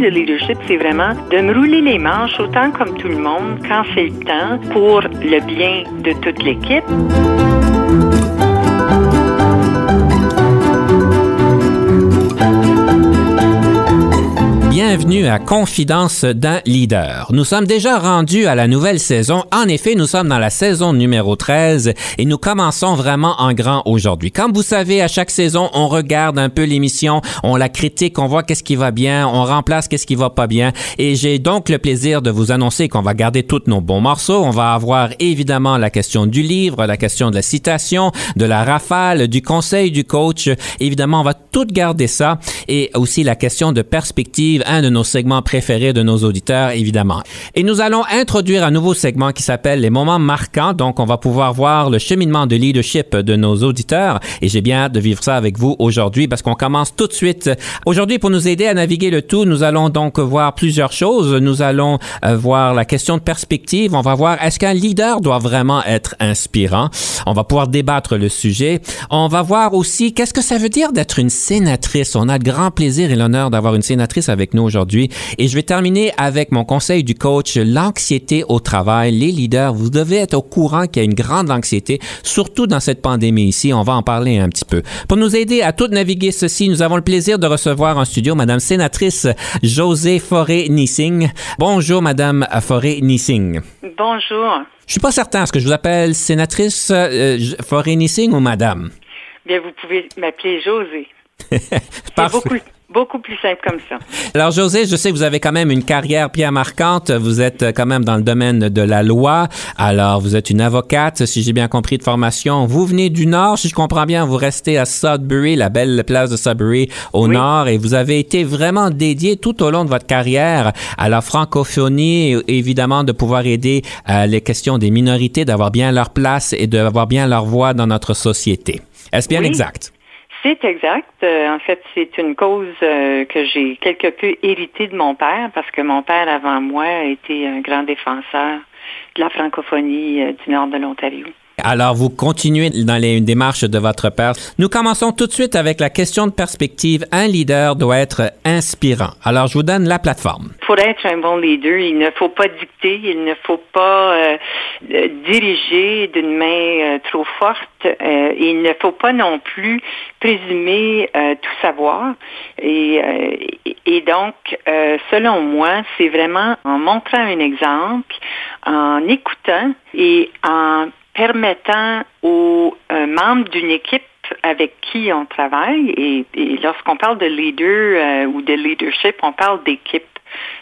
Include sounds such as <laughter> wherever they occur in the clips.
De leadership, c'est vraiment de me rouler les manches autant comme tout le monde quand c'est le temps pour le bien de toute l'équipe. Bienvenue à Confidence d'un leader. Nous sommes déjà rendus à la nouvelle saison. En effet, nous sommes dans la saison numéro 13 et nous commençons vraiment en grand aujourd'hui. Comme vous savez, à chaque saison, on regarde un peu l'émission, on la critique, on voit qu'est-ce qui va bien, on remplace qu'est-ce qui va pas bien. Et j'ai donc le plaisir de vous annoncer qu'on va garder tous nos bons morceaux. On va avoir évidemment la question du livre, la question de la citation, de la rafale, du conseil du coach. Évidemment, on va tout garder ça et aussi la question de perspective un de nos segments préférés de nos auditeurs, évidemment. Et nous allons introduire un nouveau segment qui s'appelle les moments marquants. Donc, on va pouvoir voir le cheminement de leadership de nos auditeurs. Et j'ai bien hâte de vivre ça avec vous aujourd'hui parce qu'on commence tout de suite. Aujourd'hui, pour nous aider à naviguer le tout, nous allons donc voir plusieurs choses. Nous allons euh, voir la question de perspective. On va voir est-ce qu'un leader doit vraiment être inspirant? On va pouvoir débattre le sujet. On va voir aussi qu'est-ce que ça veut dire d'être une sénatrice. On a le grand plaisir et l'honneur d'avoir une sénatrice avec nous aujourd'hui. Et je vais terminer avec mon conseil du coach, l'anxiété au travail. Les leaders, vous devez être au courant qu'il y a une grande anxiété, surtout dans cette pandémie ici. On va en parler un petit peu. Pour nous aider à tout naviguer ceci, nous avons le plaisir de recevoir en studio Madame sénatrice José Forêt-Nissing. Bonjour Madame Forêt-Nissing. Bonjour. Je suis pas certain. Est-ce que je vous appelle sénatrice euh, Forêt-Nissing ou Madame? Bien, vous pouvez m'appeler José. <laughs> C'est beaucoup, beaucoup plus simple comme ça. Alors, José, je sais que vous avez quand même une carrière bien marquante. Vous êtes quand même dans le domaine de la loi. Alors, vous êtes une avocate, si j'ai bien compris, de formation. Vous venez du Nord, si je comprends bien. Vous restez à Sudbury, la belle place de Sudbury au Oui. Nord. Et vous avez été vraiment dédié tout au long de votre carrière à la francophonie, évidemment, de pouvoir aider à les questions des minorités, d'avoir bien leur place et d'avoir bien leur voix dans notre société. Est-ce bien Oui. exact? C'est exact. Euh, en fait, c'est une cause euh, que j'ai quelque peu héritée de mon père parce que mon père, avant moi, a été un grand défenseur de la francophonie euh, du nord de l'Ontario. Alors, vous continuez dans les démarches de votre père. Nous commençons tout de suite avec la question de perspective. Un leader doit être inspirant. Alors, je vous donne la plateforme. Pour être un bon leader, il ne faut pas dicter, il ne faut pas euh, euh, diriger d'une main euh, trop forte, il ne faut pas non plus présumer tout savoir. Et, donc, selon moi, c'est vraiment en montrant un exemple, en écoutant et en permettant aux euh, membres d'une équipe avec qui on travaille, et, et lorsqu'on parle de leader euh, ou de leadership, on parle d'équipe.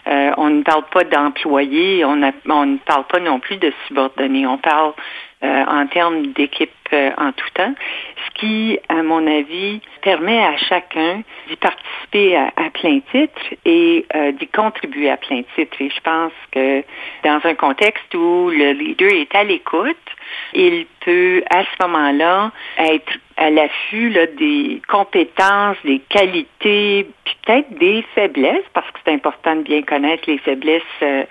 Euh, on ne parle pas d'employés, on, ne parle pas non plus de subordonnés, on parle euh, en termes d'équipe euh, en tout temps, ce qui, à mon avis, permet à chacun d'y participer à, à plein titre et euh, d'y contribuer à plein titre. Et je pense que dans un contexte où le leader est à l'écoute, il peut à ce moment-là être à l'affût des compétences, des qualités, puis peut-être des faiblesses, parce que c'est important de bien connaître les faiblesses euh,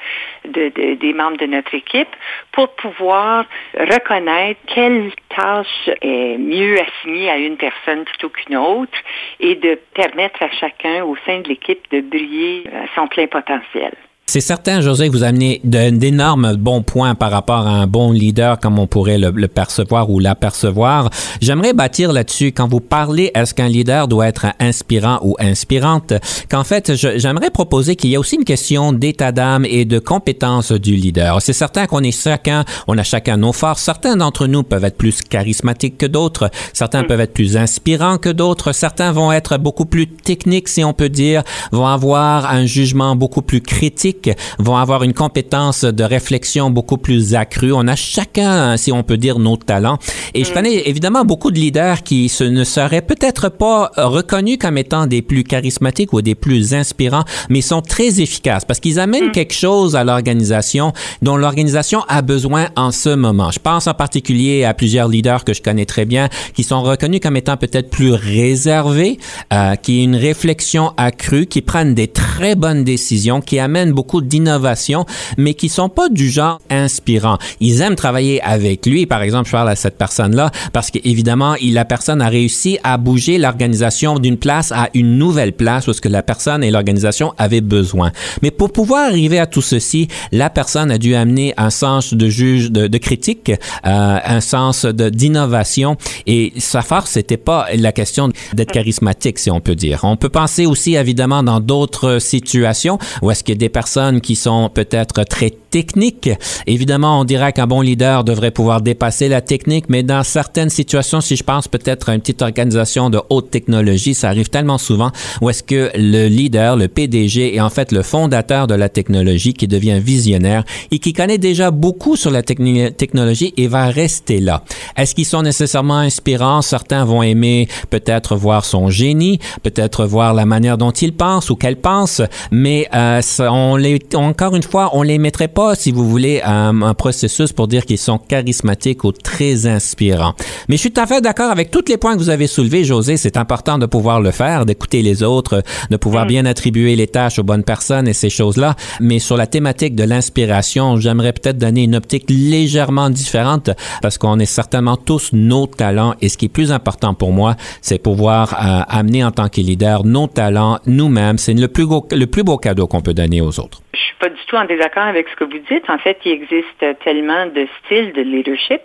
de- de- des membres de notre équipe, pour pouvoir reconnaître quelle tâche est mieux assignée à une personne plutôt qu'une autre et de permettre à chacun au sein de l'équipe de briller à son plein potentiel. C'est certain, José, que vous amenez d'énormes bons points par rapport à un bon leader, comme on pourrait le, le percevoir ou l'apercevoir. J'aimerais bâtir là-dessus, quand vous parlez, est-ce qu'un leader doit être inspirant ou inspirante, qu'en fait, j'aimerais proposer qu'il y a aussi une question d'état d'âme et de compétence du leader. C'est certain qu'on est chacun, on a chacun nos forces. Certains d'entre nous peuvent être plus charismatiques que d'autres. Certains peuvent être plus inspirants que d'autres. Certains vont être beaucoup plus techniques, si on peut dire, vont avoir un jugement beaucoup plus critique vont avoir une compétence de réflexion beaucoup plus accrue. On a chacun, si on peut dire, nos talents. Et je mm. connais évidemment beaucoup de leaders qui se, ne seraient peut-être pas reconnus comme étant des plus charismatiques ou des plus inspirants, mais sont très efficaces parce qu'ils amènent mm. quelque chose à l'organisation dont l'organisation a besoin en ce moment. Je pense en particulier à plusieurs leaders que je connais très bien qui sont reconnus comme étant peut-être plus réservés, euh, qui ont une réflexion accrue, qui prennent des très bonnes décisions, qui amènent beaucoup d'innovation, mais qui sont pas du genre inspirant. Ils aiment travailler avec lui. Par exemple, je parle à cette personne-là parce qu'évidemment, la personne a réussi à bouger l'organisation d'une place à une nouvelle place parce que la personne et l'organisation avaient besoin. Mais pour pouvoir arriver à tout ceci, la personne a dû amener un sens de juge, de, critique, euh, un sens d'innovation. Et sa force, c'était pas la question d'être charismatique, si on peut dire. On peut penser aussi, évidemment, dans d'autres situations où est-ce a des personnes qui sont peut-être très technique. Évidemment, on dirait qu'un bon leader devrait pouvoir dépasser la technique, mais dans certaines situations, si je pense peut-être à une petite organisation de haute technologie, ça arrive tellement souvent où est-ce que le leader, le PDG est en fait le fondateur de la technologie qui devient visionnaire et qui connaît déjà beaucoup sur la technologie et va rester là. Est-ce qu'ils sont nécessairement inspirants? Certains vont aimer peut-être voir son génie, peut-être voir la manière dont il pense ou qu'elle pense, mais euh, on les, encore une fois, on les mettrait pas, si vous voulez, un, un processus pour dire qu'ils sont charismatiques ou très inspirants. Mais je suis tout à fait d'accord avec tous les points que vous avez soulevés, José. C'est important de pouvoir le faire, d'écouter les autres, de pouvoir mm. bien attribuer les tâches aux bonnes personnes et ces choses-là. Mais sur la thématique de l'inspiration, j'aimerais peut-être donner une optique légèrement différente parce qu'on est certainement tous nos talents et ce qui est plus important pour moi, c'est pouvoir euh, amener en tant que leader nos talents nous-mêmes. C'est le plus, le plus beau cadeau qu'on peut donner aux autres. Je suis pas du tout en désaccord avec ce que vous dites. En fait, il existe tellement de styles de leadership.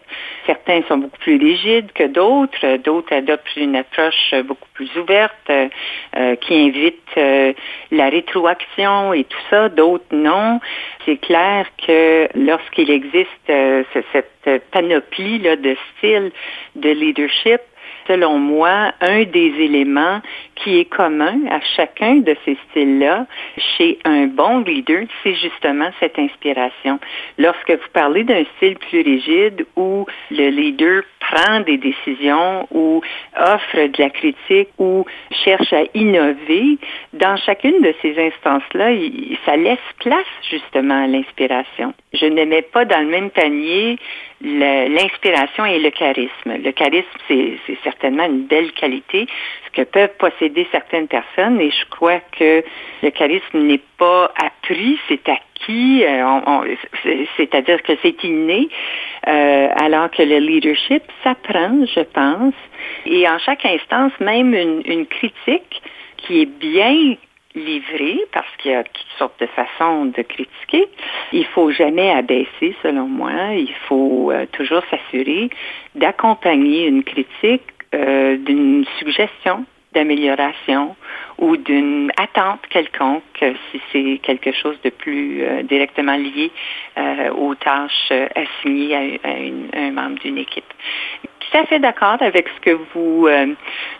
Certains sont beaucoup plus rigides que d'autres. D'autres adoptent une approche beaucoup plus ouverte euh, qui invite euh, la rétroaction et tout ça. D'autres non. C'est clair que lorsqu'il existe euh, cette panoplie là, de styles de leadership, selon moi, un des éléments qui est commun à chacun de ces styles-là chez un bon leader, c'est justement cette inspiration. Lorsque vous parlez d'un style plus rigide où le leader prend des décisions ou offre de la critique ou cherche à innover, dans chacune de ces instances-là, ça laisse place justement à l'inspiration. Je ne mets pas dans le même panier l'inspiration et le charisme. Le charisme, c'est certainement une belle qualité, ce que peuvent posséder certaines personnes, et je crois que le charisme n'est pas appris, c'est acquis, euh, c'est-à-dire que c'est inné, euh, alors que le leadership s'apprend, je pense, et en chaque instance, même une, une critique qui est bien livré parce qu'il y a toutes sortes de façons de critiquer. Il faut jamais abaisser, selon moi. Il faut euh, toujours s'assurer d'accompagner une critique euh, d'une suggestion d'amélioration ou d'une attente quelconque si c'est quelque chose de plus euh, directement lié aux tâches assignées à, un membre d'une équipe tout à fait d'accord avec ce que vous euh,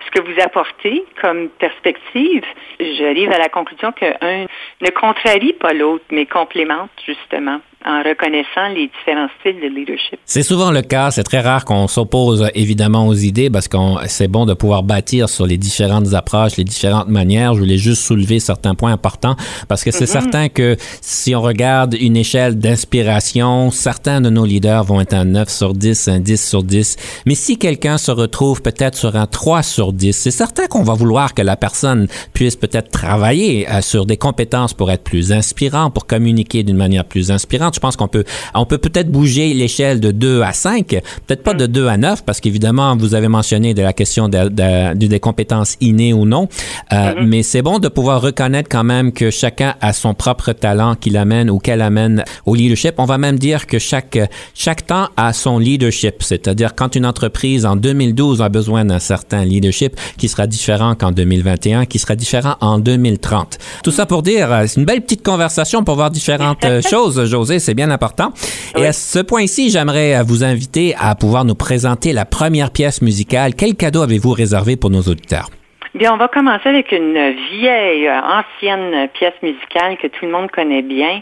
ce que vous apportez comme perspective. J'arrive à la conclusion qu'un ne contrarie pas l'autre, mais complémente justement en reconnaissant les différents styles de leadership. C'est souvent le cas. C'est très rare qu'on s'oppose évidemment aux idées parce que c'est bon de pouvoir bâtir sur les différentes approches, les différentes manières. Je voulais juste soulever certains points importants parce que c'est mm-hmm. certain que si on regarde une échelle d'inspiration, certains de nos leaders vont être un 9 sur 10, un 10 sur 10. Mais si quelqu'un se retrouve peut-être sur un 3 sur 10, c'est certain qu'on va vouloir que la personne puisse peut-être travailler euh, sur des compétences pour être plus inspirant, pour communiquer d'une manière plus inspirante je pense qu'on peut, on peut peut-être bouger l'échelle de 2 à 5, peut-être pas de 2 à 9, parce qu'évidemment, vous avez mentionné de la question de, des compétences innées ou non, euh, mm-hmm. mais c'est bon de pouvoir reconnaître quand même que chacun a son propre talent qu'il amène ou qu'elle amène au leadership. On va même dire que chaque, chaque temps a son leadership, c'est-à-dire quand une entreprise en 2012 a besoin d'un certain leadership qui sera différent qu'en 2021, qui sera différent en 2030. Tout ça pour dire, euh, c'est une belle petite conversation pour voir différentes euh, <laughs> choses, José c'est bien important. Et à ce point-ci, j'aimerais euh, vous inviter à pouvoir nous présenter la première pièce musicale. Quel cadeau avez-vous réservé pour nos auditeurs? Bien, on va commencer avec une vieille, ancienne pièce musicale que tout le monde connaît bien,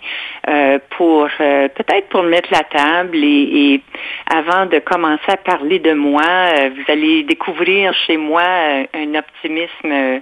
euh, pour euh, peut-être pour mettre la table et, et, avant de commencer à parler de moi, euh, vous allez découvrir chez moi un optimisme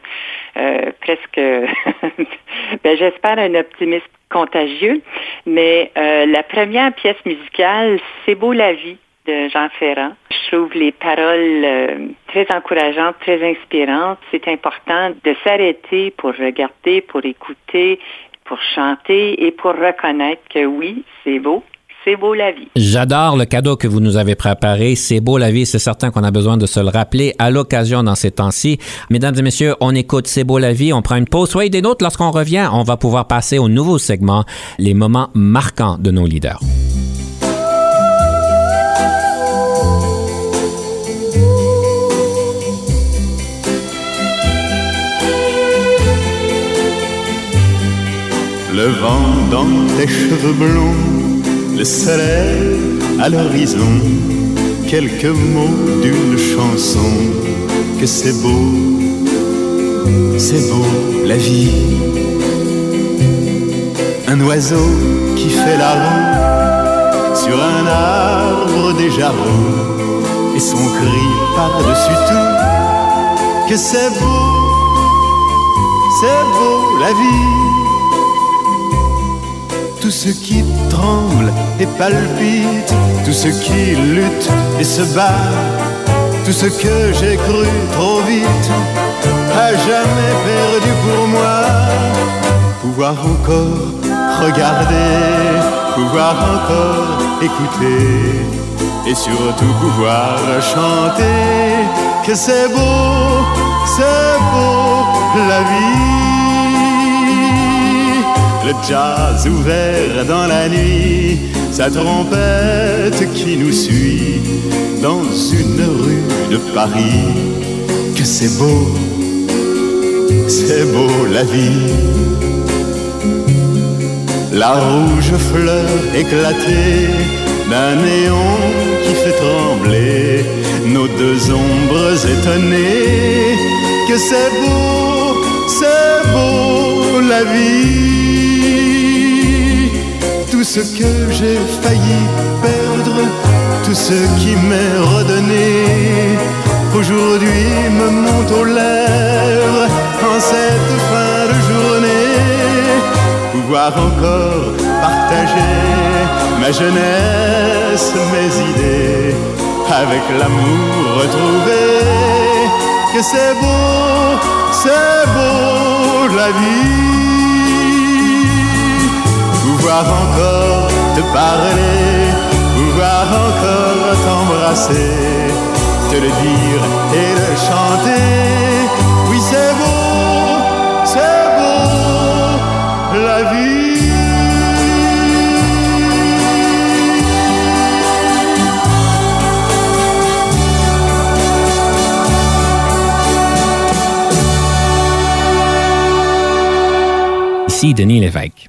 presque, <laughs> ben, j'espère un optimisme contagieux. Mais la première pièce musicale, C'est beau la vie de Jean Ferrand. Je trouve les paroles euh, très encourageantes, très inspirantes. C'est important de s'arrêter pour regarder, pour écouter, pour chanter et pour reconnaître que oui, c'est beau. C'est beau la vie. J'adore le cadeau que vous nous avez préparé. C'est beau la vie. C'est certain qu'on a besoin de se le rappeler à l'occasion dans ces temps-ci. Mesdames et messieurs, on écoute C'est beau la vie. On prend une pause. Soyez des nôtres. Lorsqu'on revient, on va pouvoir passer au nouveau segment, les moments marquants de nos leaders. Le vent dans tes cheveux blonds, le soleil à l'horizon, quelques mots d'une chanson, que c'est beau, c'est beau la vie. Un oiseau qui fait la roue sur un arbre déjà roux, et son cri par-dessus tout, que c'est beau, c'est beau la vie tout ce qui tremble et palpite, tout ce qui lutte et se bat, tout ce que j'ai cru trop vite, a jamais perdu pour moi. Pouvoir encore regarder, pouvoir encore écouter, et surtout pouvoir chanter que c'est beau, c'est beau la vie le jazz ouvert dans la nuit, sa trompette qui nous suit dans une rue de Paris. Que c'est beau, c'est beau la vie. La rouge fleur éclatée d'un néon qui fait trembler nos deux ombres étonnées. Que c'est beau, c'est beau la vie ce que j'ai failli perdre, tout ce qui m'est redonné, aujourd'hui me monte aux lèvres en cette fin de journée. Pouvoir encore partager ma jeunesse, mes idées, avec l'amour retrouvé, que c'est beau, c'est beau la vie pouvoir encore te parler, pouvoir encore t'embrasser, te le dire et le chanter. Oui, c'est beau, c'est beau, la vie. Ici Denis Lévesque.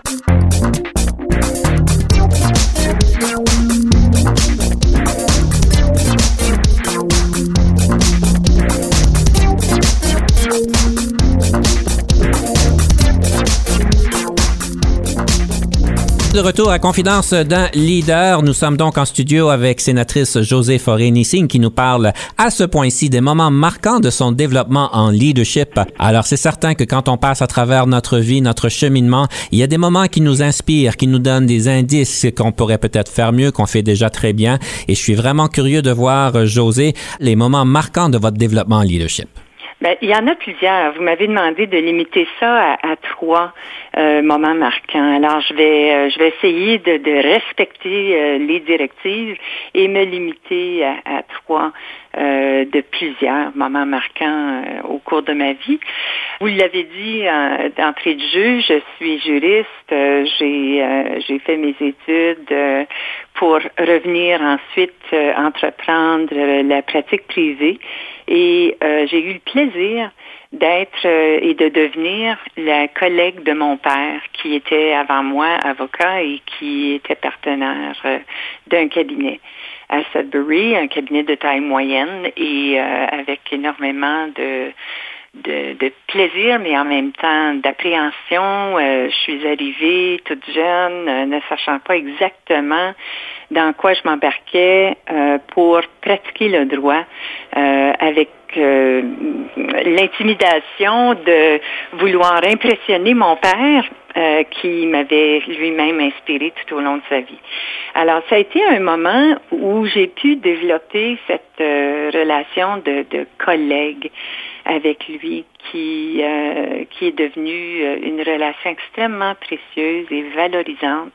De retour à Confidence d'un leader, nous sommes donc en studio avec sénatrice José Forêt-Nissing qui nous parle à ce point-ci des moments marquants de son développement en leadership. Alors c'est certain que quand on passe à travers notre vie, notre cheminement, il y a des moments qui nous inspirent, qui nous donnent des indices qu'on pourrait peut-être faire mieux, qu'on fait déjà très bien. Et je suis vraiment curieux de voir, José, les moments marquants de votre développement en leadership. Bien, il y en a plusieurs. Vous m'avez demandé de limiter ça à, trois euh, moments marquants. Alors, je vais, euh, je vais essayer de, de respecter euh, les directives et me limiter à, à trois de plusieurs moments marquants au cours de ma vie. Vous l'avez dit d'entrée de jeu, je suis juriste. j'ai, j'ai fait mes études pour revenir ensuite entreprendre la pratique privée. Et j'ai eu le plaisir d'être et de devenir la collègue de mon père, qui était avant moi avocat et qui était partenaire d'un cabinet à Sudbury, un cabinet de taille moyenne et avec énormément de de, plaisir, mais en même temps d'appréhension. Euh, je suis arrivée toute jeune, euh, ne sachant pas exactement dans quoi je m'embarquais euh, pour pratiquer le droit avec l'intimidation de vouloir impressionner mon père qui m'avait lui-même inspiré tout au long de sa vie. Alors, ça a été un moment où j'ai pu développer cette relation de, de collègue avec lui qui, euh, qui est devenue euh, une relation extrêmement précieuse et valorisante.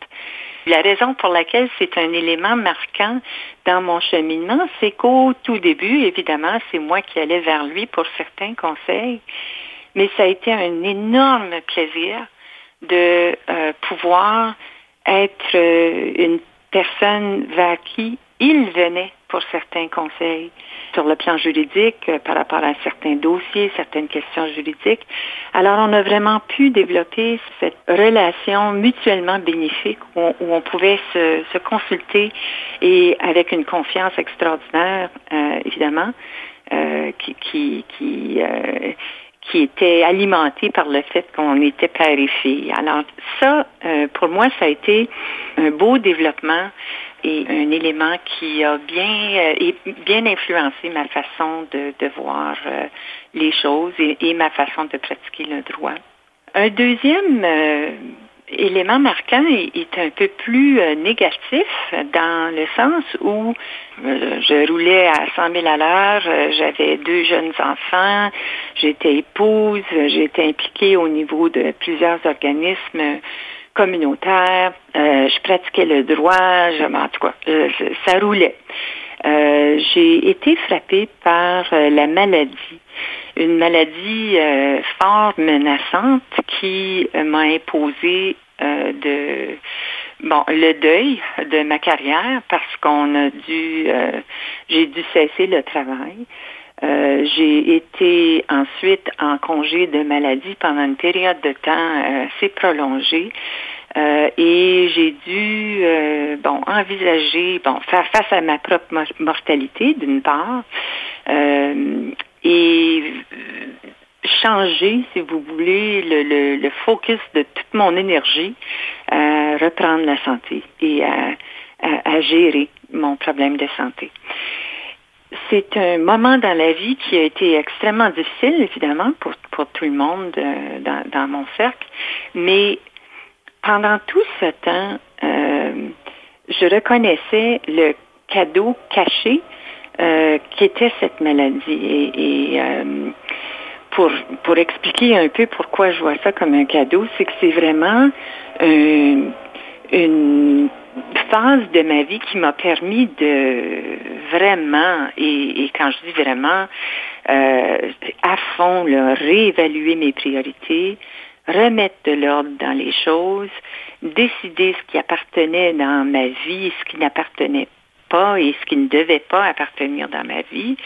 La raison pour laquelle c'est un élément marquant dans mon cheminement, c'est qu'au tout début, évidemment, c'est moi qui allais vers lui pour certains conseils, mais ça a été un énorme plaisir de euh, pouvoir être une personne vers qui il venait pour certains conseils sur le plan juridique euh, par rapport à certains dossiers, certaines questions juridiques. Alors, on a vraiment pu développer cette relation mutuellement bénéfique où on, pouvait se, consulter et avec une confiance extraordinaire, euh, évidemment, euh, qui, qui, qui qui était alimentée par le fait qu'on était père et fille. Alors ça, pour moi, ça a été un beau développement et un élément qui a bien, euh, bien influencé ma façon de, voir euh, les choses et, ma façon de pratiquer le droit. Un deuxième euh, élément marquant est, un peu plus négatif dans le sens où je roulais à 100 000 à l'heure, j'avais deux jeunes enfants, j'étais épouse, j'étais impliquée au niveau de plusieurs organismes communautaire, euh, je pratiquais le droit, je, en tout cas, euh, ça roulait. Euh, j'ai été frappée par la maladie, une maladie fort menaçante qui m'a imposé de bon le deuil de ma carrière parce qu'on a dû j'ai dû cesser le travail. Euh, j'ai été ensuite en congé de maladie pendant une période de temps euh, assez prolongée. Euh, et j'ai dû bon envisager bon faire face à ma propre mortalité d'une part et changer si vous voulez le, le, focus de toute mon énergie à reprendre la santé et à, à gérer mon problème de santé c'est un moment dans la vie qui a été extrêmement difficile, évidemment, pour, pour tout le monde euh, dans, dans, mon cercle. Mais pendant tout ce temps, euh, je reconnaissais le cadeau caché euh, qui était cette maladie. Et, et pour, pour expliquer un peu pourquoi je vois ça comme un cadeau, c'est que c'est vraiment une, phase de ma vie qui m'a permis de vraiment, et, quand je dis vraiment, euh, à fond, réévaluer mes priorités, remettre de l'ordre dans les choses, décider ce qui appartenait dans ma vie, ce qui n'appartenait pas et ce qui ne devait pas appartenir dans ma vie,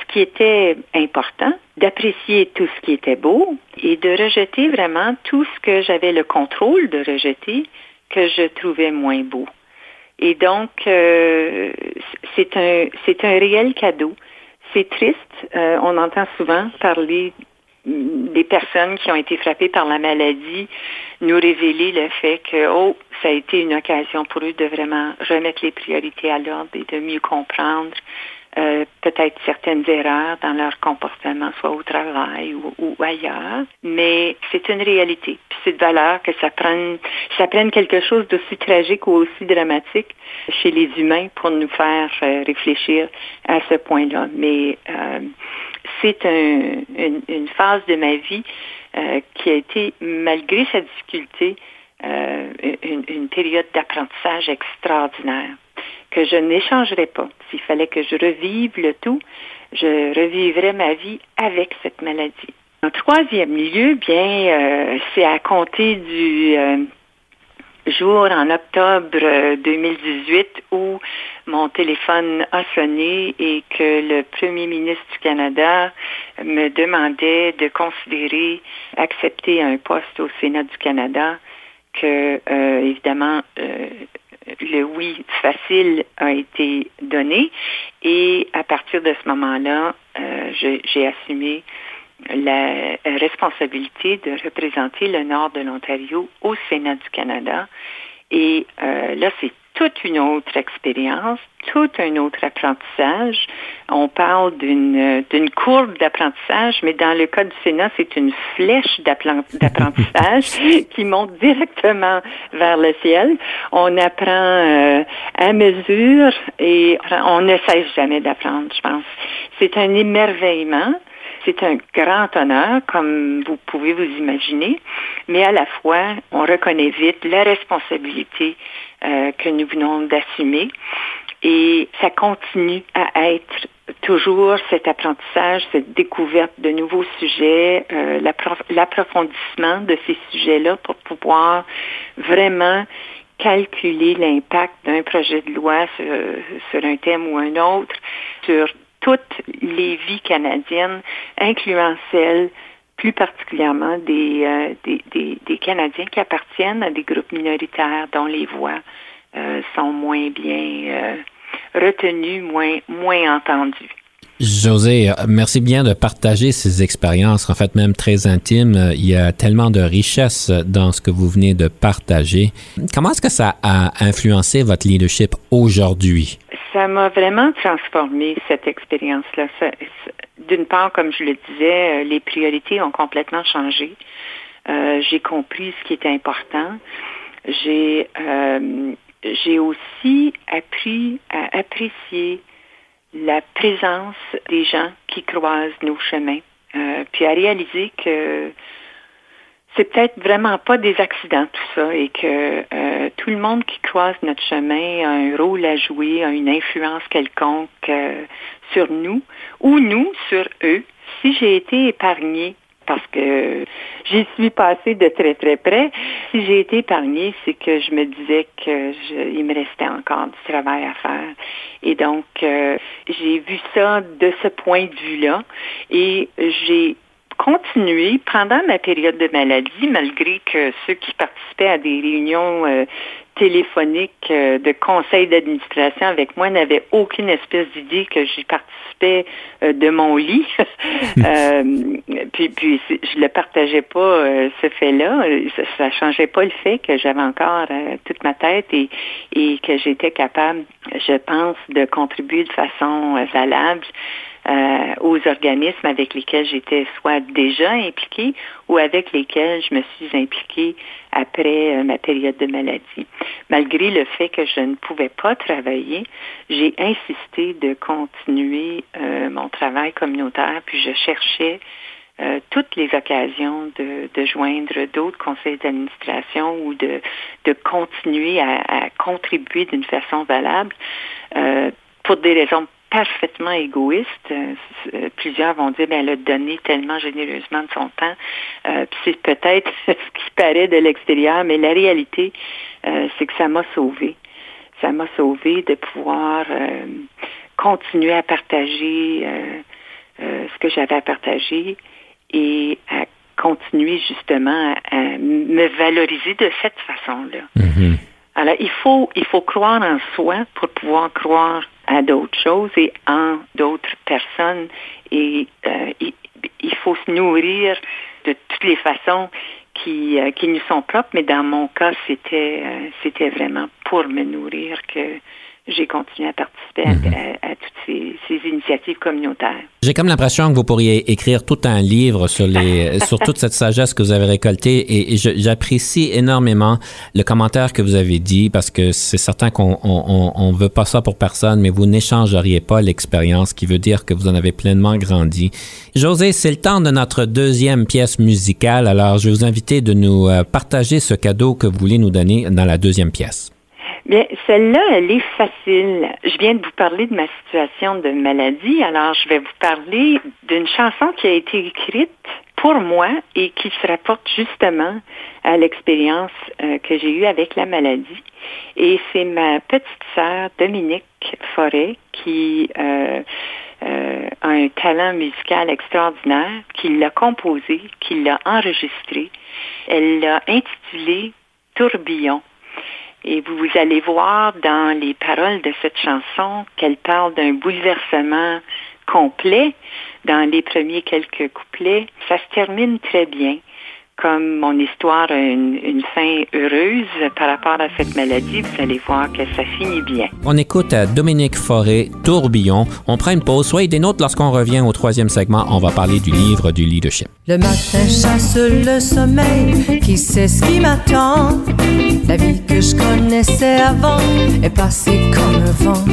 ce qui était important, d'apprécier tout ce qui était beau et de rejeter vraiment tout ce que j'avais le contrôle de rejeter que je trouvais moins beau. Et donc, euh, c'est un, c'est un réel cadeau. C'est triste. Euh, on entend souvent parler des personnes qui ont été frappées par la maladie nous révéler le fait que, oh, ça a été une occasion pour eux de vraiment remettre les priorités à l'ordre et de mieux comprendre euh, peut-être certaines erreurs dans leur comportement, soit au travail ou, ailleurs, mais c'est une réalité. Puis c'est de valeur que ça prenne, ça prenne quelque chose d'aussi tragique ou aussi dramatique chez les humains pour nous faire euh, réfléchir à ce point-là. Mais euh, c'est un, une, phase de ma vie qui a été, malgré sa difficulté, une, une période d'apprentissage extraordinaire que je n'échangerais pas. S'il fallait que je revive le tout, je revivrais ma vie avec cette maladie. En troisième lieu, bien, euh, c'est à compter du jour en octobre 2018 où mon téléphone a sonné et que le premier ministre du Canada me demandait de considérer accepter un poste au Sénat du Canada, que évidemment le oui facile a été donné et à partir de ce moment-là, euh, j'ai assumé la responsabilité de représenter le nord de l'Ontario au Sénat du Canada. Et euh, là, c'est toute une autre expérience, tout un autre apprentissage. On parle d'une d'une courbe d'apprentissage, mais dans le cas du Sénat, c'est une flèche d'apprentissage <laughs> qui monte directement vers le ciel. On apprend euh, à mesure et on ne cesse jamais d'apprendre, je pense. C'est un émerveillement. C'est un grand honneur, comme vous pouvez vous imaginer, mais à la fois, on reconnaît vite la responsabilité euh, que nous venons d'assumer. Et ça continue à être toujours cet apprentissage, cette découverte de nouveaux sujets, euh, l'approfondissement de ces sujets-là pour pouvoir vraiment calculer l'impact d'un projet de loi sur, sur, un thème ou un autre, sur toutes les vies canadiennes, incluant celles plus particulièrement des, euh, des, des, des, Canadiens qui appartiennent à des groupes minoritaires dont les voix euh, sont moins bien euh, retenues, moins, moins entendues. José, merci bien de partager ces expériences, en fait même très intimes. Il y a tellement de richesse dans ce que vous venez de partager. Comment est-ce que ça a influencé votre leadership aujourd'hui? Ça m'a vraiment transformé cette expérience-là. D'une part, comme je le disais, euh, les priorités ont complètement changé. Euh, j'ai compris ce qui était important. J'ai euh, j'ai aussi appris à apprécier la présence des gens qui croisent nos chemins, euh, puis à réaliser que c'est peut-être vraiment pas des accidents tout ça et que euh, tout le monde qui croise notre chemin a un rôle à jouer, a une influence quelconque euh, sur nous ou nous sur eux. Si j'ai été épargnée parce que j'y suis passée de très très près. Si j'ai été épargnée, c'est que je me disais qu'il me restait encore du travail à faire. Et donc, euh, j'ai vu ça de ce point de vue-là et j'ai continué pendant ma période de maladie, malgré que ceux qui participaient à des réunions euh, téléphoniques euh, de conseil d'administration avec moi n'avaient aucune espèce d'idée que j'y participais euh, de mon lit. <laughs> <laughs> puis, puis je ne partageais pas ce fait-là. Ça, ne changeait pas le fait que j'avais encore toute ma tête et, et que j'étais capable, je pense, de contribuer de façon valable aux organismes avec lesquels j'étais soit déjà impliquée ou avec lesquels je me suis impliquée après euh, ma période de maladie. Malgré le fait que je ne pouvais pas travailler, j'ai insisté de continuer euh, mon travail communautaire, puis je cherchais toutes les occasions de, de joindre d'autres conseils d'administration ou de, de continuer à, à contribuer d'une façon valable pour des raisons parfaitement égoïste. Euh, euh, plusieurs vont dire, ben, elle a donné tellement généreusement de son temps. Euh, c'est peut-être <laughs> ce qui paraît de l'extérieur, mais la réalité, c'est que ça m'a sauvé. Ça m'a sauvé de pouvoir continuer à partager ce que j'avais à partager et à continuer justement à, me valoriser de cette façon-là. Mm-hmm. Alors, il faut, il faut croire en soi pour pouvoir croire à d'autres choses et en d'autres personnes. Et euh, il, faut se nourrir de toutes les façons qui, euh, qui nous sont propres, mais dans mon cas, c'était, euh, c'était vraiment pour me nourrir que j'ai continué à participer mhm. à, toutes ces, initiatives communautaires. J'ai comme l'impression que vous pourriez écrire tout un livre sur, les, <laughs> sur toute cette sagesse que vous avez récoltée et, j'apprécie énormément le commentaire que vous avez dit parce que c'est certain qu'on on, on, veut pas ça pour personne, mais vous n'échangeriez pas l'expérience qui veut dire que vous en avez pleinement grandi. José, c'est le temps de notre deuxième pièce musicale, alors je vais vous inviter de nous euh, partager ce cadeau que vous voulez nous donner dans la deuxième pièce. Bien, celle-là, elle est facile. Je viens de vous parler de ma situation de maladie, alors je vais vous parler d'une chanson qui a été écrite pour moi et qui se rapporte justement à l'expérience euh, que j'ai eue avec la maladie. Et c'est ma petite sœur Dominique Forêt qui euh, euh, a un talent musical extraordinaire, qui l'a composé, qui l'a enregistré. Elle l'a intitulé Tourbillon. Et vous, allez voir dans les paroles de cette chanson qu'elle parle d'un bouleversement complet dans les premiers quelques couplets. Ça se termine très bien comme mon histoire a une, fin heureuse par rapport à cette maladie, vous allez voir que ça finit bien. On écoute Dominique Forêt, Tourbillon. On prend une pause. Soyez des nôtres lorsqu'on revient au troisième segment. On va parler du livre du leadership. Le matin chasse le sommeil, qui sait ce qui m'attend? La vie que je connaissais avant est passée comme un vent.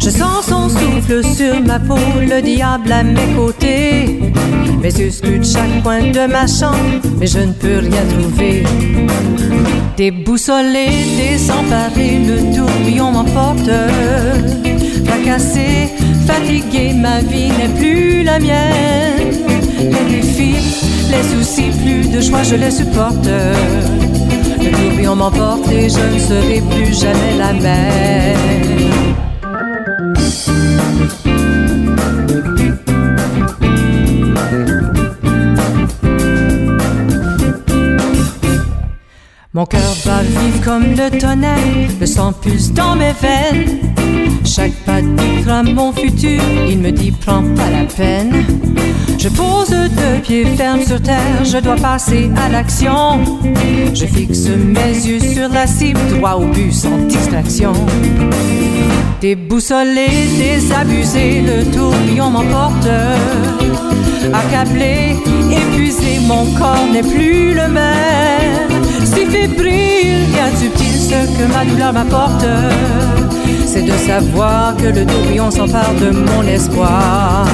Je sens son souffle sur ma peau, le diable à mes côtés. Mes yeux scrutent chaque coin de ma chambre mais je ne peux rien trouver. Déboussolé, désemparé, le tourbillon m'emporte. Fracassé, fatigué, ma vie n'est plus la mienne. Les défis, les soucis, plus de choix, je les supporte. Le tourbillon m'emporte et je ne serai plus jamais la même. Mon cœur bat vif comme le tonnerre, le sang pulse dans mes veines. Chaque pas à mon futur, il me dit prends pas la peine. Je pose deux pieds fermes sur terre, je dois passer à l'action. Je fixe mes yeux sur la cible, droit au but sans distraction. Déboussolé, désabusé, le tourbillon m'emporte. Accablé, épuisé, mon corps n'est plus le même. Si fébrile, bien subtil, ce que ma douleur m'apporte, c'est de savoir que le tourbillon s'empare de mon espoir.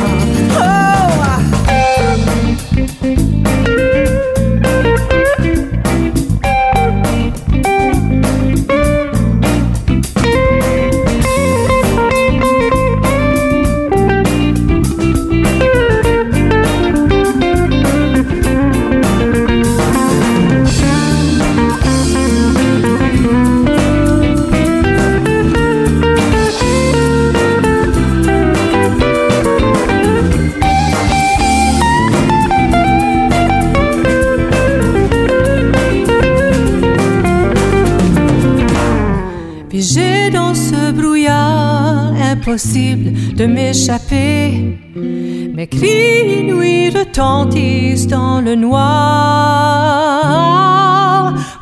De m'échapper. Mes cris inouïs retentissent dans le noir.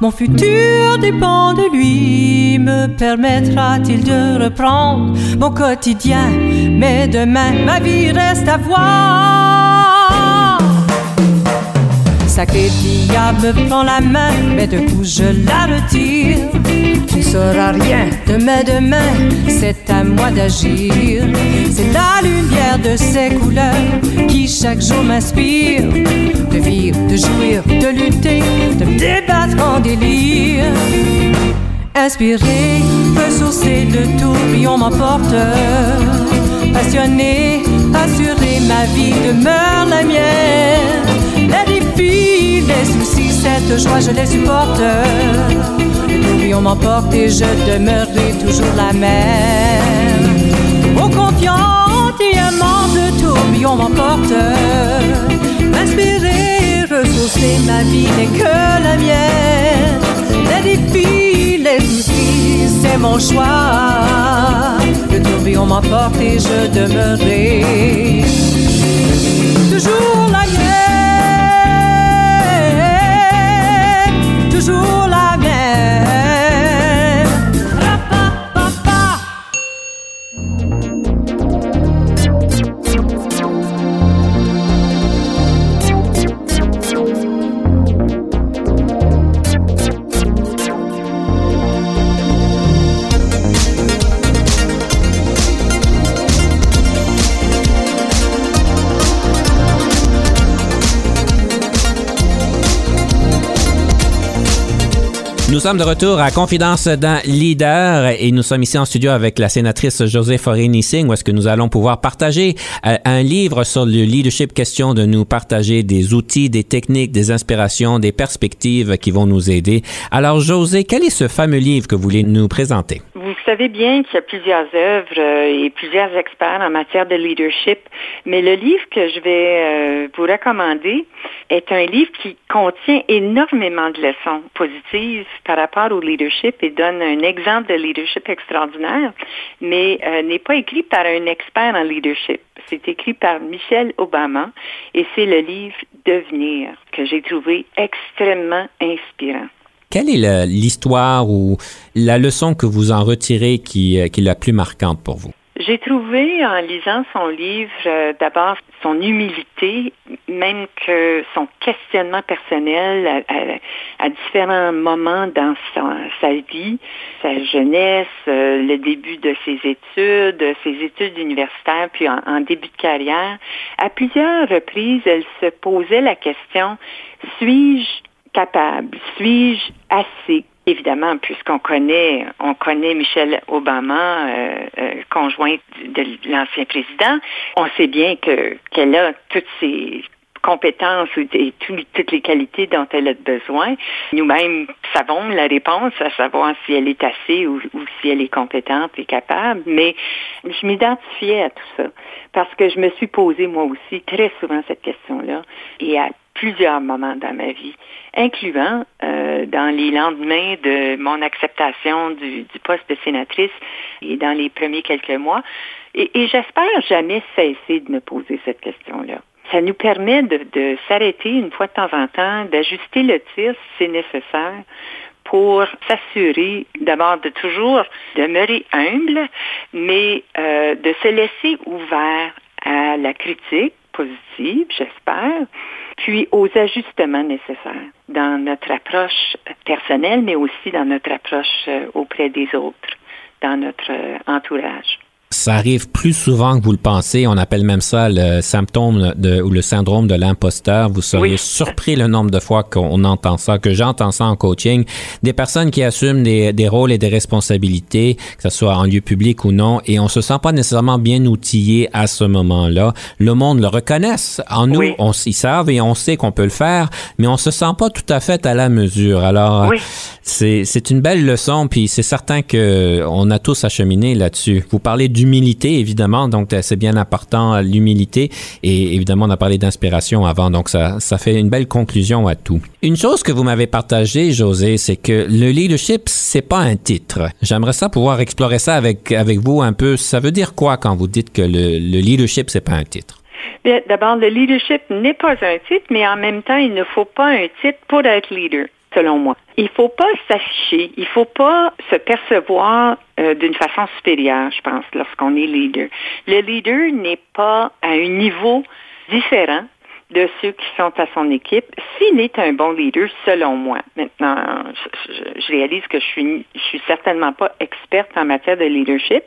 Mon futur dépend de lui. Me permettra-t-il de reprendre mon quotidien? Mais demain, ma vie reste à voir. Sacré diable me prend la main, mais de coup je la retire. Tu ne sauras rien demain, demain, c'est moi d'agir. C'est la lumière de ces couleurs qui chaque jour m'inspire. De vivre, de jouir, de lutter, de me débattre en délire. Inspiré, ressourcé, le tourbillon m'emporte. Passionné, assuré, ma vie demeure la mienne. Les défis, les soucis, cette joie, je les supporte. M'emporte et je demeurerai toujours la même. Au confiant et aimant, le tourbillon m'emporte. M'inspirer, ressourcer, ma vie n'est que la mienne. Les défis, les soucis, c'est mon choix. Le tourbillon m'emporte et je demeurerai toujours la mienne. Toujours la sommes de retour à Confidence d'un leader et nous sommes ici en studio avec la sénatrice José Forini-Singh où est-ce que nous allons pouvoir partager euh, un livre sur le leadership, question de nous partager des outils, des techniques, des inspirations, des perspectives qui vont nous aider. Alors José, quel est ce fameux livre que vous voulez nous présenter? Vous savez bien qu'il y a plusieurs œuvres euh, et plusieurs experts en matière de leadership, mais le livre que je vais euh, vous recommander est un livre qui contient énormément de leçons positives par rapport au leadership et donne un exemple de leadership extraordinaire, mais euh, n'est pas écrit par un expert en leadership. C'est écrit par Michelle Obama et c'est le livre Devenir que j'ai trouvé extrêmement inspirant. Quelle est l'histoire ou la leçon que vous en retirez qui, euh, qui est la plus marquante pour vous? J'ai trouvé en lisant son livre euh, d'abord son humilité, même que son questionnement personnel à, différents moments dans sa, vie, sa jeunesse, euh, le début de ses études, ses études universitaires, puis en, en début de carrière. À plusieurs reprises, elle se posait la question, suis-je capable? Suis-je assez Évidemment, puisqu'on connaît, on connaît Michelle Obama, euh, euh, conjointe de l'ancien président, on sait bien que qu'elle a toutes ses compétences et toutes les qualités dont elle a besoin. Nous-mêmes savons la réponse, à savoir si elle est assez ou, ou, si elle est compétente et capable, mais je m'identifiais à tout ça parce que je me suis posé moi aussi très souvent cette question-là et à plusieurs moments dans ma vie, incluant euh, dans les lendemains de mon acceptation du, poste de sénatrice et dans les premiers quelques mois. Et, j'espère jamais cesser de me poser cette question-là. Ça nous permet de, de s'arrêter une fois de temps en temps, d'ajuster le tir si c'est nécessaire pour s'assurer d'abord de toujours demeurer humble, mais euh, de se laisser ouvert à la critique positive, j'espère, puis aux ajustements nécessaires dans notre approche personnelle, mais aussi dans notre approche euh, auprès des autres, dans notre euh, entourage. Ça arrive plus souvent que vous le pensez. On appelle même ça le symptôme de, ou le syndrome de l'imposteur. Vous seriez surpris le nombre de fois qu'on entend ça, que j'entends ça en coaching. Des personnes qui assument des, des, rôles et des responsabilités, que ce soit en lieu public ou non, et on se sent pas nécessairement bien outillé à ce moment-là. Le monde le reconnaisse. En nous, on s'y savent et on sait qu'on peut le faire, mais on se sent pas tout à fait à la mesure. Alors, c'est une belle leçon, puis c'est certain que on a tous à cheminer là-dessus. Vous parlez du d'humilité, évidemment. Donc, c'est bien important, l'humilité. Et évidemment, on a parlé d'inspiration avant. Donc, ça, ça fait une belle conclusion à tout. Une chose que vous m'avez partagée, José, c'est que le leadership, c'est pas un titre. J'aimerais ça pouvoir explorer ça avec, avec vous un peu. Ça veut dire quoi quand vous dites que le, le leadership, c'est pas un titre? D'abord, le leadership n'est pas un titre, mais en même temps, il ne faut pas un titre pour être leader selon moi. Il faut pas s'afficher, il faut pas se percevoir euh, d'une façon supérieure, je pense, lorsqu'on est leader. Le leader n'est pas à un niveau différent de ceux qui sont à son équipe, s'il est un bon leader, selon moi. Maintenant, je, réalise que je suis, je suis certainement pas experte en matière de leadership,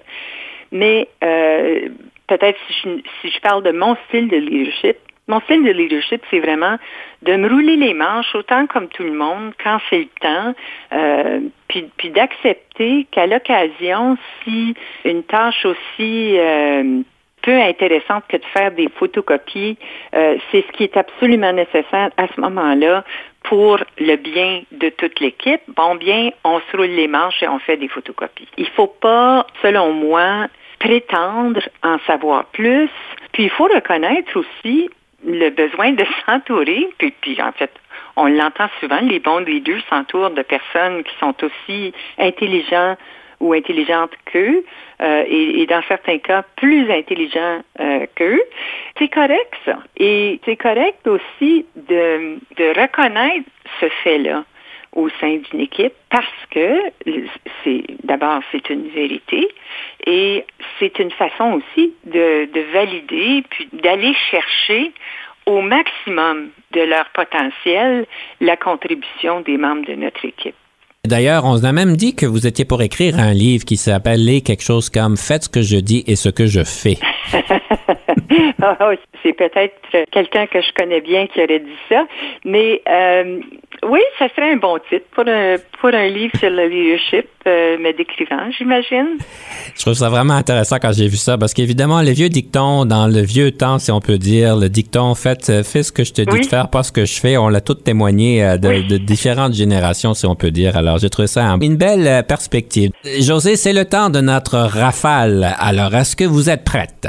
mais euh, peut-être si si je parle de mon style de leadership, mon style de leadership, c'est vraiment de me rouler les manches autant comme tout le monde quand c'est le temps, euh, puis, puis d'accepter qu'à l'occasion, si une tâche aussi euh, peu intéressante que de faire des photocopies, euh, c'est ce qui est absolument nécessaire à ce moment-là pour le bien de toute l'équipe. Bon bien, on se roule les manches et on fait des photocopies. Il faut pas, selon moi, prétendre en savoir plus. Puis il faut reconnaître aussi le besoin de <laughs> s'entourer, puis, puis en fait, on l'entend souvent, les bons leaders s'entourent de personnes qui sont aussi intelligents ou intelligentes qu'eux, euh, et, dans certains cas plus intelligents euh, qu'eux. C'est correct ça. Et c'est correct aussi de, de reconnaître ce fait-là au sein d'une équipe parce que c'est d'abord c'est une vérité et c'est une façon aussi de, de valider puis d'aller chercher au maximum de leur potentiel la contribution des membres de notre équipe. D'ailleurs, on a même dit que vous étiez pour écrire un livre qui s'appelait quelque chose comme Faites ce que je dis et ce que je fais. <laughs> <laughs> Ah, c'est peut-être quelqu'un que je connais bien qui aurait dit ça. Mais euh, oui, ça serait un bon titre pour un, pour un livre sur le leadership, euh, me décrivant, j'imagine. Je trouve ça vraiment intéressant quand j'ai vu ça, parce qu'évidemment, les vieux dictons, dans le vieux temps, si on peut dire, le dicton, fait, euh, fais ce que je te dis de faire, pas ce que je fais, on l'a tout témoigné de, de, différentes générations, si on peut dire. Alors, j'ai trouvé ça une belle perspective. José, c'est le temps de notre rafale. Alors, est-ce que vous êtes prête?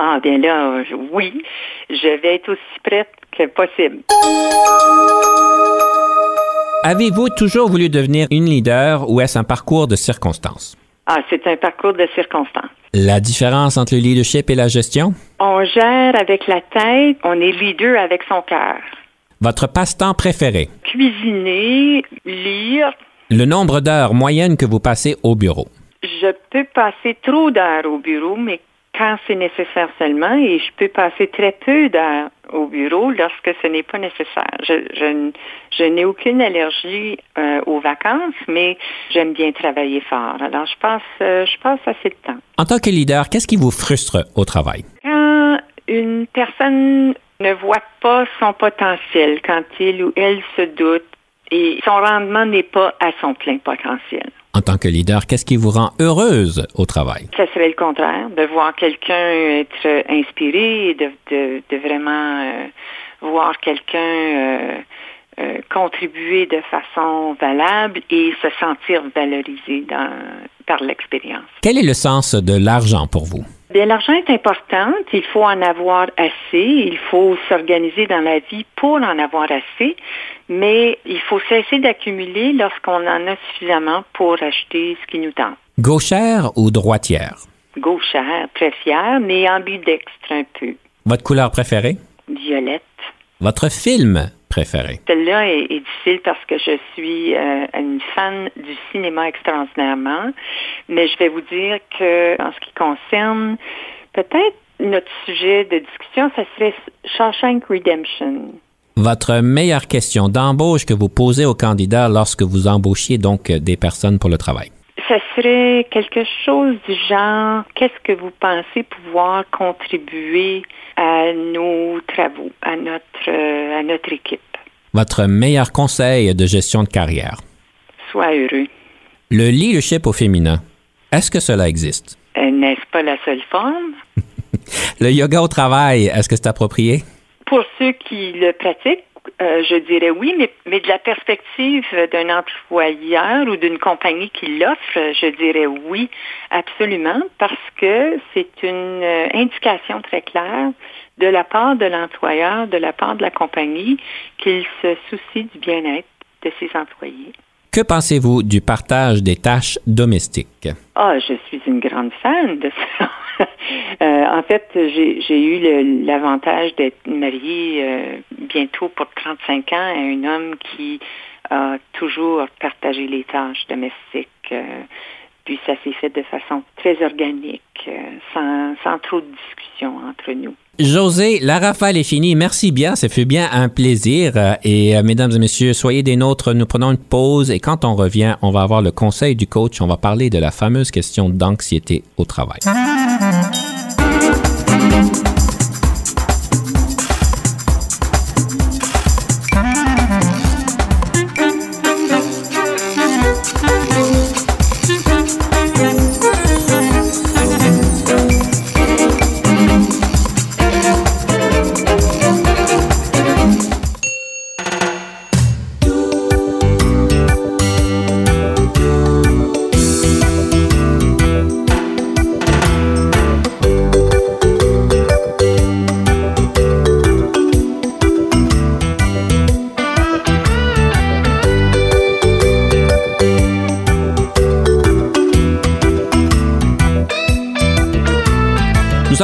Ah, bien là, oui, je vais être aussi prête que possible. Avez-vous toujours voulu devenir une leader ou est-ce un parcours de circonstances? Ah, c'est un parcours de circonstances. La différence entre le leadership et la gestion? On gère avec la tête, on est leader avec son cœur. Votre passe-temps préféré? Cuisiner, lire. Le nombre d'heures moyennes que vous passez au bureau? Je peux passer trop d'heures au bureau, mais quand c'est nécessaire seulement et je peux passer très peu d'heures au bureau lorsque ce n'est pas nécessaire. Je, je, n'ai aucune allergie euh, aux vacances, mais j'aime bien travailler fort. Alors, je passe, euh, je passe assez de temps. En tant que leader, qu'est-ce qui vous frustre au travail? Quand une personne ne voit pas son potentiel, quand il ou elle se doute et son rendement n'est pas à son plein potentiel. En tant que leader, qu'est-ce qui vous rend heureuse au travail? Ça serait le contraire, de voir quelqu'un être inspiré, de, de, de vraiment euh, voir quelqu'un euh, euh, contribuer de façon valable et se sentir valorisé dans, par l'expérience. Quel est le sens de l'argent pour vous? Bien, l'argent est important. Il faut en avoir assez. Il faut s'organiser dans la vie pour en avoir assez. Mais il faut cesser d'accumuler lorsqu'on en a suffisamment pour acheter ce qui nous tente. Gauchère ou droitière? Gauchère, très fière, mais ambidextre un peu. Votre couleur préférée? Violette. Votre film Celle-là est, difficile parce que je suis euh, une fan du cinéma extraordinairement, mais je vais vous dire que en ce qui concerne peut-être notre sujet de discussion, ça serait Shawshank Redemption. Votre meilleure question d'embauche que vous posez aux candidats lorsque vous embauchiez donc des personnes pour le travail? Ça serait quelque chose du genre, qu'est-ce que vous pensez pouvoir contribuer à nos travaux, à notre, à notre équipe? Votre meilleur conseil de gestion de carrière? Sois heureux. Le leadership au féminin, est-ce que cela existe? Euh, n'est-ce pas la seule forme? <laughs> le yoga au travail, est-ce que c'est approprié? Pour ceux qui le pratiquent, euh, je dirais oui, mais, mais de la perspective d'un employeur ou d'une compagnie qui l'offre, je dirais oui, absolument, parce que c'est une euh, indication très claire de la part de l'employeur, de la part de la compagnie, qu'il se soucie du bien-être de ses employés. Que pensez-vous du partage des tâches domestiques? Ah, je suis une grande fan de ça. <laughs> Euh, en fait, j'ai eu l'avantage d'être mariée euh, bientôt pour 35 ans à un homme qui a toujours partagé les tâches domestiques. Euh, puis ça s'est fait de façon très organique, sans, sans trop de discussion entre nous. José, la rafale est finie. Merci bien. Ça fait bien un plaisir. Et mesdames et messieurs, soyez des nôtres. Nous prenons une pause et quand on revient, on va avoir le conseil du coach. On va parler de la fameuse question d'anxiété au travail.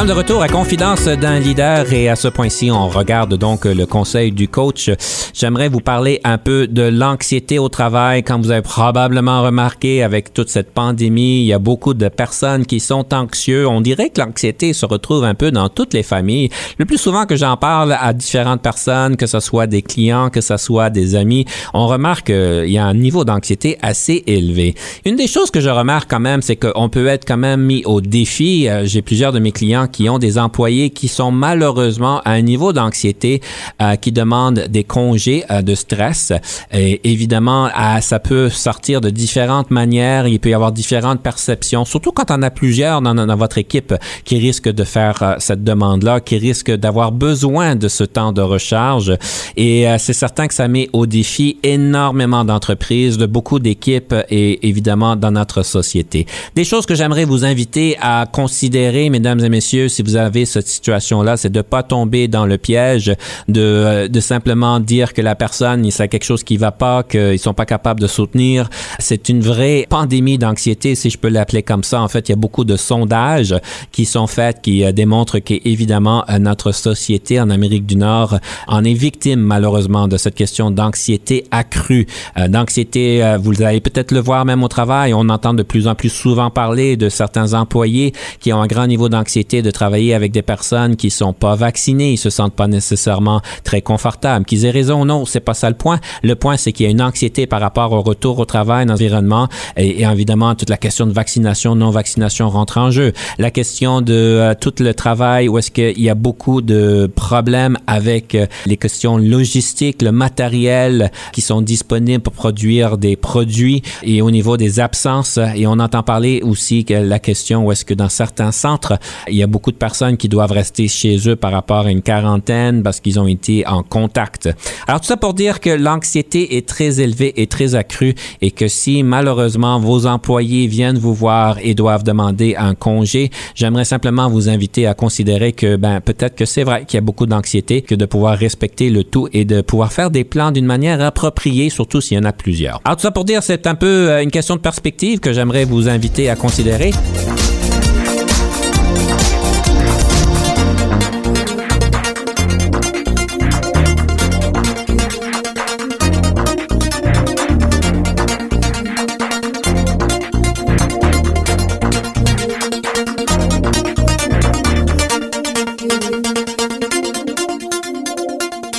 De retour à Confidence d'un leader et à ce point-ci, on regarde donc le conseil du coach. J'aimerais vous parler un peu de l'anxiété au travail. Comme vous avez probablement remarqué avec toute cette pandémie, il y a beaucoup de personnes qui sont anxieux. On dirait que l'anxiété se retrouve un peu dans toutes les familles. Le plus souvent que j'en parle à différentes personnes, que ce soit des clients, que ce soit des amis, on remarque qu'il y a un niveau d'anxiété assez élevé. Une des choses que je remarque quand même, c'est qu'on peut être quand même mis au défi. Euh, j'ai plusieurs de mes clients qui ont des employés qui sont malheureusement à un niveau d'anxiété euh, qui demande des congés euh, de stress. Évidemment, ça peut sortir de différentes manières. Il peut y avoir différentes perceptions, surtout quand on a plusieurs dans, dans votre équipe qui risquent de faire euh, cette demande-là, qui risquent d'avoir besoin de ce temps de recharge. Et c'est certain que ça met au défi énormément d'entreprises, de beaucoup d'équipes et évidemment dans notre société. Des choses que j'aimerais vous inviter à considérer, mesdames et messieurs, si vous avez cette situation-là, c'est de pas tomber dans le piège de, de simplement dire que la personne, il sait quelque chose qui va pas, qu'ils sont pas capables de soutenir. C'est une vraie pandémie d'anxiété, si je peux l'appeler comme ça. En fait, il y a beaucoup de sondages qui sont faits qui euh, démontrent qu'évidemment, euh, notre société en Amérique du Nord en est victime, malheureusement, de cette question d'anxiété accrue. Euh, d'anxiété, vous allez peut-être le voir même au travail. On entend de plus en plus souvent parler de certains employés qui ont un grand niveau d'anxiété de travailler avec des personnes qui sont pas vaccinées, ils se sentent pas nécessairement très confortables. Qu'ils aient raison non, c'est pas ça le point. Le point, c'est qu'il y a une anxiété par rapport au retour au travail, l'environnement, et, évidemment toute la question de vaccination, non vaccination rentre en jeu. La question de euh, tout le travail où est-ce qu'il y a beaucoup de problèmes avec euh, les questions logistiques, le matériel qui sont disponibles pour produire des produits et au niveau des absences. Et on entend parler aussi que la question où est-ce que dans certains centres, il y a beaucoup de personnes qui doivent rester chez eux par rapport à une quarantaine parce qu'ils ont été en contact. Alors tout ça pour dire que l'anxiété est très élevée et très accrue et que si malheureusement vos employés viennent vous voir et doivent demander un congé, j'aimerais simplement vous inviter à considérer que ben peut-être que c'est vrai qu'il y a beaucoup d'anxiété, que de pouvoir respecter le tout et de pouvoir faire des plans d'une manière appropriée, surtout s'il y en a plusieurs. Alors tout ça pour dire c'est un peu euh, une question de perspective que j'aimerais vous inviter à considérer.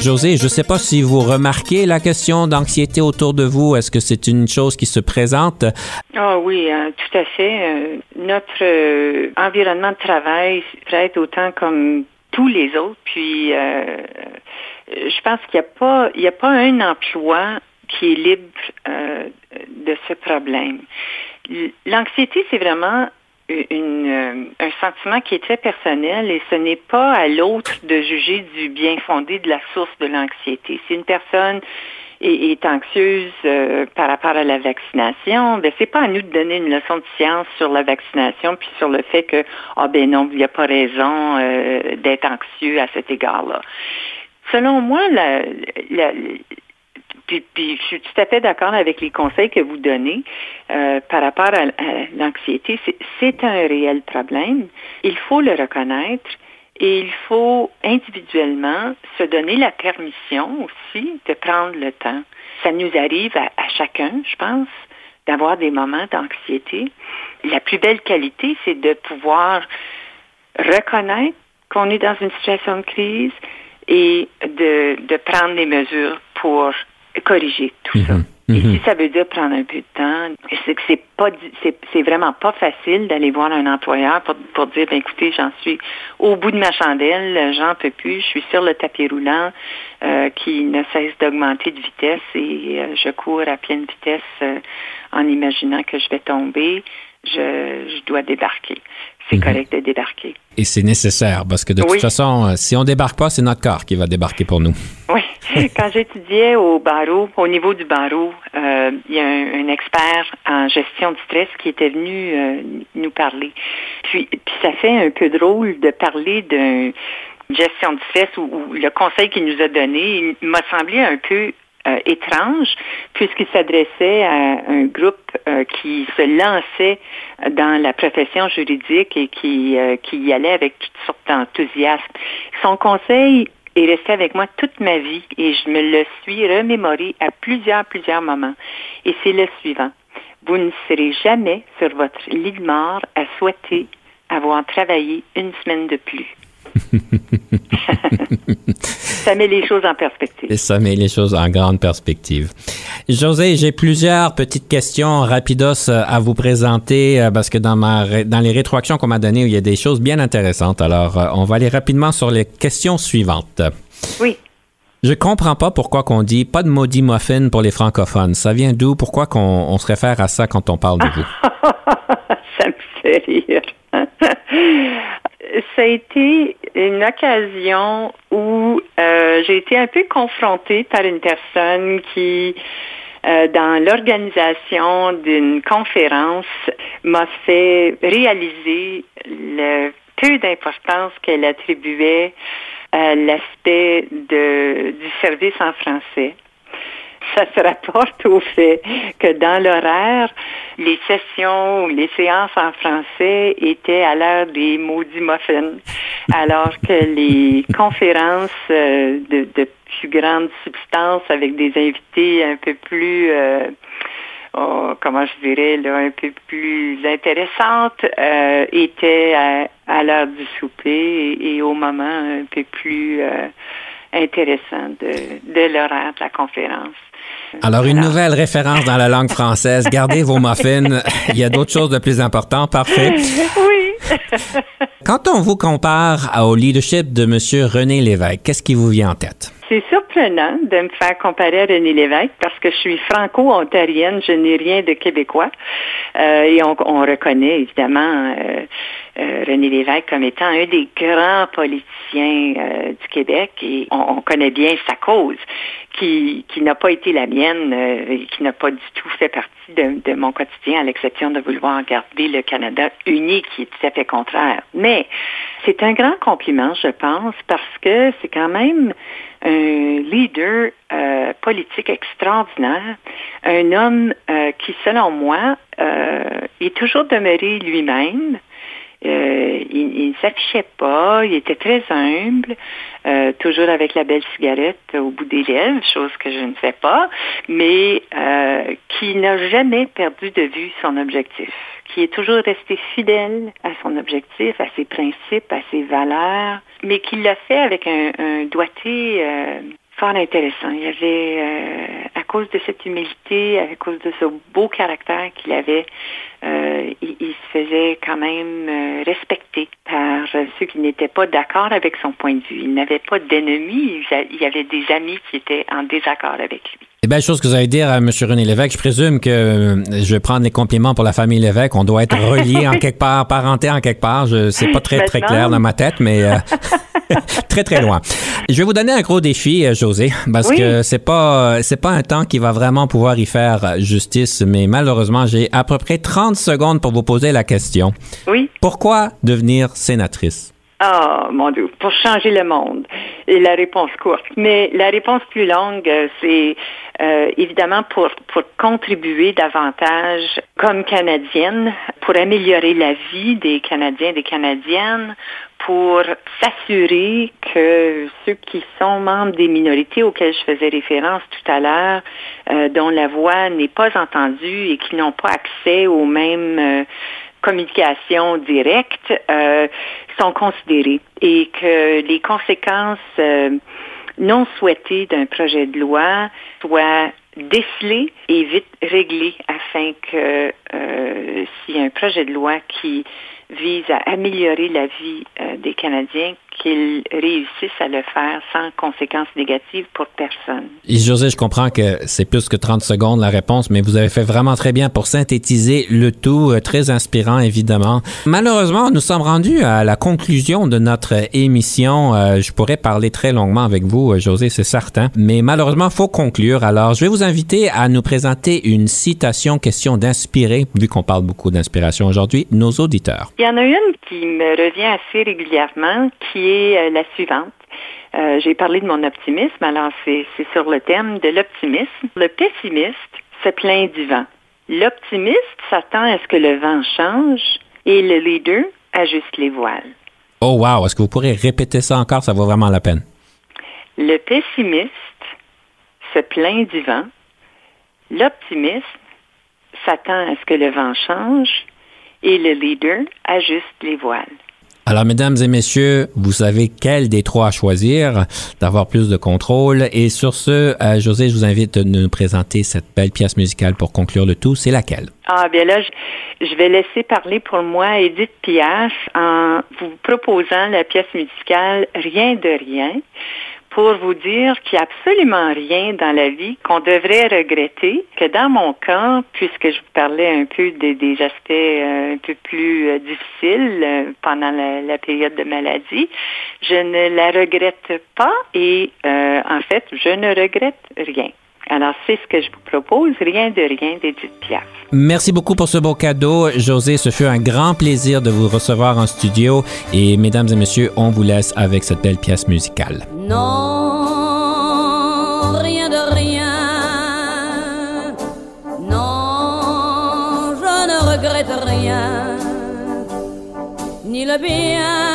José, je ne sais pas si vous remarquez la question d'anxiété autour de vous. Est-ce que c'est une chose qui se présente? Ah oui, hein, tout à fait. Euh, notre euh, environnement de travail être autant comme tous les autres. Puis, euh, je pense qu'il n'y a pas un emploi qui est libre de ce problème. L'anxiété, c'est vraiment euh, un sentiment qui est très personnel et ce n'est pas à l'autre de juger du bien fondé de la source de l'anxiété. Si une personne est, anxieuse euh, par rapport à la vaccination, ben c'est pas à nous de donner une leçon de science sur la vaccination puis sur le fait que ah ben non, il n'y a pas raison euh, d'être anxieux à cet égard-là. Selon moi, la, la, puis, je suis tout à fait d'accord avec les conseils que vous donnez euh, par rapport à, l'anxiété. C'est un réel problème. Il faut le reconnaître et il faut individuellement se donner la permission aussi de prendre le temps. Ça nous arrive à, à chacun, je pense, d'avoir des moments d'anxiété. La plus belle qualité, c'est de pouvoir reconnaître qu'on est dans une situation de crise et de, de prendre des mesures pour corriger tout ça. Mhm. Et si mhm. ça veut dire prendre un peu de temps, c'est que c'est pas c'est vraiment pas facile d'aller voir un employeur pour, pour dire ben écoutez, j'en suis au bout de ma chandelle, j'en peux plus, je suis sur le tapis roulant euh, qui ne cesse d'augmenter de vitesse et euh, je cours à pleine vitesse euh, en imaginant que je vais tomber, je, je dois débarquer c'est mhm. correct de débarquer. Et c'est nécessaire parce que de toute façon, euh, si on débarque pas, c'est notre corps qui va débarquer pour nous. Oui. <laughs> Quand j'étudiais au barreau, au niveau du barreau, euh, il y a un, expert en gestion du stress qui était venu euh, nous parler. Puis, puis ça fait un peu drôle de parler d'une gestion du stress ou, le conseil qu'il nous a donné m'a semblé un peu euh, étrange puisqu'il s'adressait à un groupe euh, qui se lançait dans la profession juridique et qui, euh, qui y allait avec toutes sortes d'enthousiasme. Son conseil est resté avec moi toute ma vie et je me le suis remémoré à plusieurs, plusieurs moments. Et c'est le suivant. Vous ne serez jamais sur votre lit de mort à souhaiter avoir travaillé une semaine de plus. <laughs> ça met les choses en perspective. Et ça met les choses en grande perspective. José, j'ai plusieurs petites questions rapidos à vous présenter euh, parce que dans, ma, dans les rétroactions qu'on m'a données, il y a des choses bien intéressantes. Alors, euh, on va aller rapidement sur les questions suivantes. Oui. Je comprends pas pourquoi qu'on dit pas de maudit muffin pour les francophones. Ça vient d'où? Pourquoi qu'on se réfère à ça quand on parle de vous? <laughs> ça me fait rire. Ça a été une occasion où euh, j'ai été un peu confrontée par une personne qui, euh, dans l'organisation d'une conférence, m'a fait réaliser le peu d'importance qu'elle attribuait à l'aspect du service en français ça se rapporte au fait que dans l'horaire, les sessions les séances en français étaient à l'heure des maudits muffins, alors que les conférences euh, de, plus grande substance avec des invités un peu plus euh, oh, comment je dirais, un peu plus intéressantes, euh, étaient à, l'heure du souper et, au moment un peu plus intéressant de, de l'horaire de la conférence. Alors, une nouvelle référence dans la langue française. Gardez vos muffins. Il y a d'autres choses de plus importantes. Parfait. Oui. <laughs> Quand on vous compare au leadership de M. René Lévesque, qu'est-ce qui vous vient en tête? C'est surprenant de me faire comparer à René Lévesque parce que je suis franco-ontarienne, je n'ai rien de québécois. Euh, et on, reconnaît évidemment euh, euh, René Lévesque comme étant un des grands politiciens du Québec et on, connaît bien sa cause qui, qui n'a pas été la mienne et qui n'a pas du tout fait partie de, de mon quotidien à l'exception de vouloir garder le Canada uni qui est tout à fait contraire. Mais c'est un grand compliment, je pense, parce que c'est quand même un leader euh, politique extraordinaire, un homme euh, qui, selon moi, euh, est toujours demeuré lui-même. Il ne s'affichait pas, il était très humble, toujours avec la belle cigarette au bout des lèvres, chose que je ne sais pas, mais qui n'a jamais perdu de vue son objectif qui est toujours resté fidèle à son objectif, à ses principes, à ses valeurs, mais qui l'a fait avec un, doigté euh, fort intéressant. Il avait, euh, à cause de cette humilité, à cause de ce beau caractère qu'il avait, euh, il, se faisait quand même respecter par ceux qui n'étaient pas d'accord avec son point de vue. Il n'avait pas d'ennemis, il y avait des amis qui étaient en désaccord avec lui. C'est belle chose que vous allez dire à M. René Lévesque. Je présume que euh, je vais prendre les compliments pour la famille Lévesque. On doit être relié en <laughs> quelque part, parenté en quelque part. Je c'est pas très très clair dans ma tête, mais euh, <laughs> très très loin. Je vais vous donner un gros défi, euh, José, parce que c'est pas c'est pas un temps qui va vraiment pouvoir y faire justice, mais malheureusement j'ai à peu près 30 secondes pour vous poser la question. Oui. Pourquoi devenir sénatrice? Ah, mon Dieu, pour changer le monde. Et la réponse courte. Mais la réponse plus longue, euh, c'est euh, évidemment pour, pour contribuer davantage comme Canadienne, pour améliorer la vie des Canadiens et des Canadiennes, pour s'assurer que ceux qui sont membres des minorités auxquelles je faisais référence tout à l'heure, euh, dont la voix n'est pas entendue et qui n'ont pas accès aux mêmes communication directe euh, sont considérées et que les conséquences euh, non souhaitées d'un projet de loi soient décelées et vite réglées afin que euh, a un projet de loi qui vise à améliorer la vie des Canadiens, qu'ils réussissent à le faire sans conséquences négatives pour personne. Et José, je comprends que c'est plus que 30 secondes la réponse, mais vous avez fait vraiment très bien pour synthétiser le tout, euh, très inspirant évidemment. Malheureusement, nous sommes rendus à la conclusion de notre émission. Euh, je pourrais parler très longuement avec vous, euh, José, c'est certain, mais malheureusement, faut conclure. Alors, je vais vous inviter à nous présenter une citation question d'inspirer, vu qu'on parle beaucoup d'inspiration aujourd'hui, nos auditeurs. Il y en a une qui me revient assez régulièrement, qui euh, la suivante. Euh, j'ai parlé de mon optimisme, alors c'est sur le thème de l'optimisme. Le pessimiste se plaint du vent. L'optimiste s'attend à ce que le vent change et le leader ajuste les voiles. Oh wow, est-ce que vous pourrez répéter ça encore? Ça vaut vraiment la peine. Le pessimiste se plaint du vent. L'optimiste s'attend à ce que le vent change et le leader ajuste les voiles. Alors, mesdames et messieurs, vous savez quel des trois choisir, d'avoir plus de contrôle. Et sur ce, euh, José, je vous invite de nous présenter cette belle pièce musicale pour conclure le tout. C'est laquelle? Ah, bien là, je, vais laisser parler pour moi Edith Piaf en vous proposant la pièce musicale Rien de rien pour vous dire qu'il n'y a absolument rien dans la vie qu'on devrait regretter, que dans mon cas, puisque je vous parlais un peu des, aspects euh, un peu plus euh, difficiles euh, pendant la, période de maladie, je ne la regrette pas et en fait, je ne regrette rien. Alors, c'est ce que je vous propose, rien de rien d'Edith Piaf. Merci beaucoup pour ce beau cadeau. José, ce fut un grand plaisir de vous recevoir en studio. Et mesdames et messieurs, on vous laisse avec cette belle pièce musicale. Non, rien de rien. Non, je ne regrette rien. Ni le bien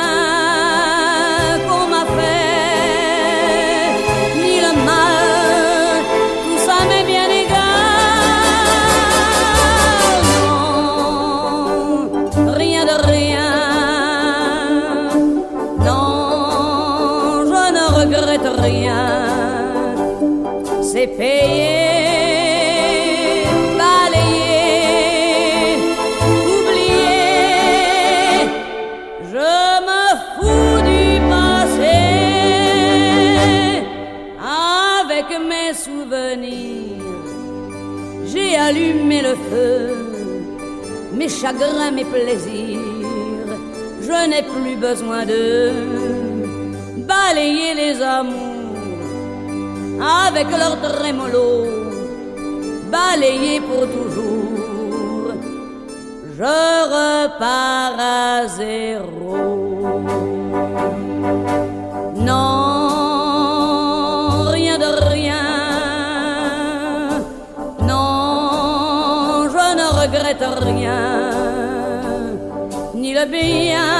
chagrins, mes plaisirs. Je n'ai plus besoin de balayer les amours avec leur trémolo, balayé pour toujours. Je repars à zéro. Non, rien de rien. Non, je ne regrette rien, bien